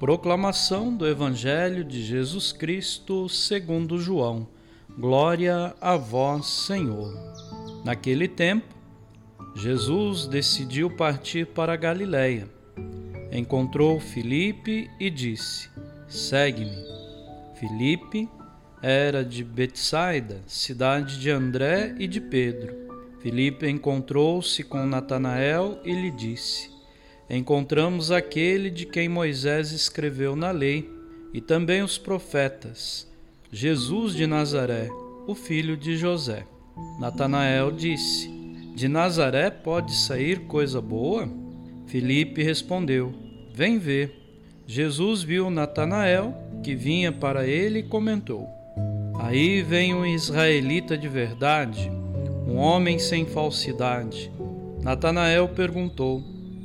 Proclamação do Evangelho de Jesus Cristo segundo João. Glória a vós, Senhor. Naquele tempo, Jesus decidiu partir para Galiléia. Encontrou Filipe e disse: Segue-me. Filipe era de Betsaida, cidade de André e de Pedro. Filipe encontrou-se com Natanael e lhe disse: Encontramos aquele de quem Moisés escreveu na lei e também os profetas, Jesus de Nazaré, o filho de José. Natanael disse: De Nazaré pode sair coisa boa? Filipe respondeu: Vem ver. Jesus viu Natanael, que vinha para ele, e comentou: Aí vem um israelita de verdade um homem sem falsidade. Natanael perguntou: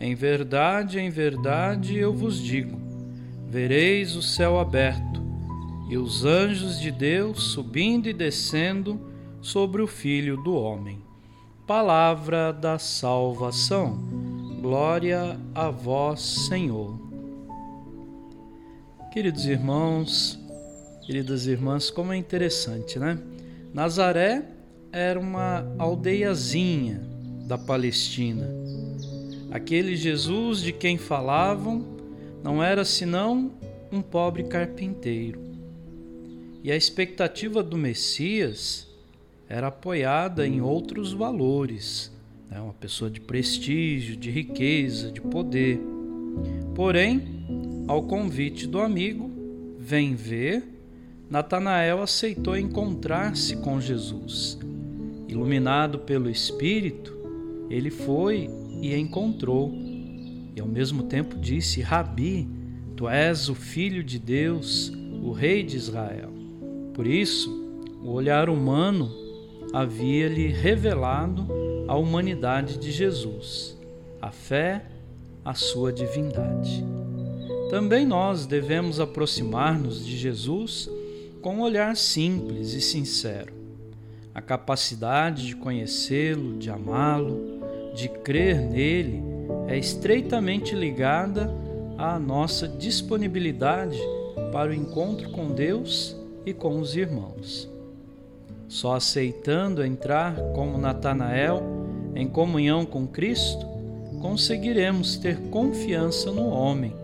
Em verdade, em verdade eu vos digo: vereis o céu aberto e os anjos de Deus subindo e descendo sobre o Filho do Homem. Palavra da salvação. Glória a vós, Senhor. Queridos irmãos, queridas irmãs, como é interessante, né? Nazaré era uma aldeiazinha da Palestina. Aquele Jesus de quem falavam não era senão um pobre carpinteiro. E a expectativa do Messias era apoiada em outros valores, né? uma pessoa de prestígio, de riqueza, de poder. Porém, ao convite do amigo, vem ver, Natanael aceitou encontrar-se com Jesus Iluminado pelo Espírito, ele foi e encontrou, e ao mesmo tempo disse: Rabi, tu és o Filho de Deus, o Rei de Israel. Por isso, o olhar humano havia-lhe revelado a humanidade de Jesus, a fé, a sua divindade. Também nós devemos aproximar-nos de Jesus com um olhar simples e sincero a capacidade de conhecê-lo, de amá-lo, de crer nele é estreitamente ligada à nossa disponibilidade para o encontro com Deus e com os irmãos. Só aceitando entrar como Natanael em comunhão com Cristo, conseguiremos ter confiança no homem,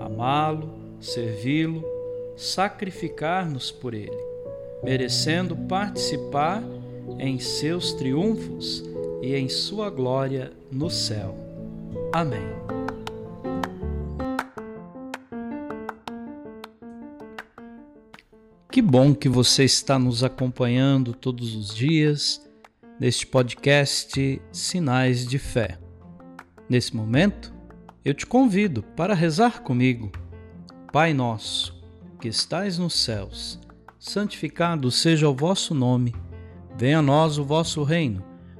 amá-lo, servi-lo, sacrificar-nos por ele merecendo participar em seus triunfos e em sua glória no céu. Amém. Que bom que você está nos acompanhando todos os dias neste podcast Sinais de Fé. Nesse momento, eu te convido para rezar comigo. Pai nosso, que estais nos céus, santificado seja o vosso nome. Venha a nós o vosso reino.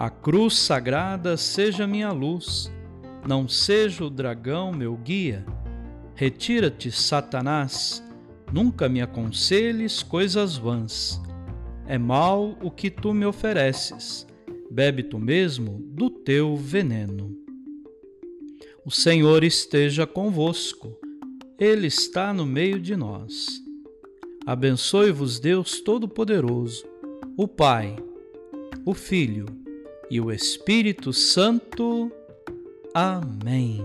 A cruz sagrada seja minha luz, não seja o dragão meu guia. Retira-te, Satanás, nunca me aconselhes coisas vãs. É mal o que tu me ofereces bebe tu mesmo do teu veneno. O Senhor esteja convosco, Ele está no meio de nós. Abençoe-vos, Deus Todo-Poderoso, o Pai, o Filho e o Espírito Santo. Amém.